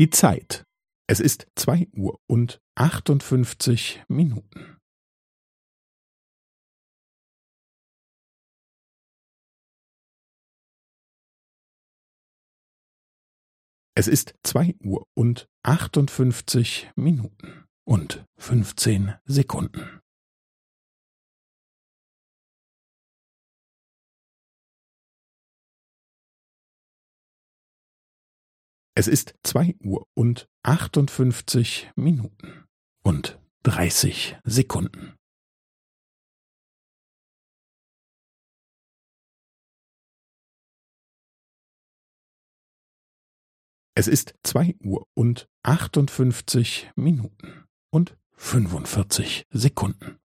Die Zeit. Es ist zwei Uhr und achtundfünfzig Minuten. Es ist zwei Uhr und achtundfünfzig Minuten und fünfzehn Sekunden. Es ist zwei Uhr und achtundfünfzig Minuten und dreißig Sekunden. Es ist zwei Uhr und achtundfünfzig Minuten und fünfundvierzig Sekunden.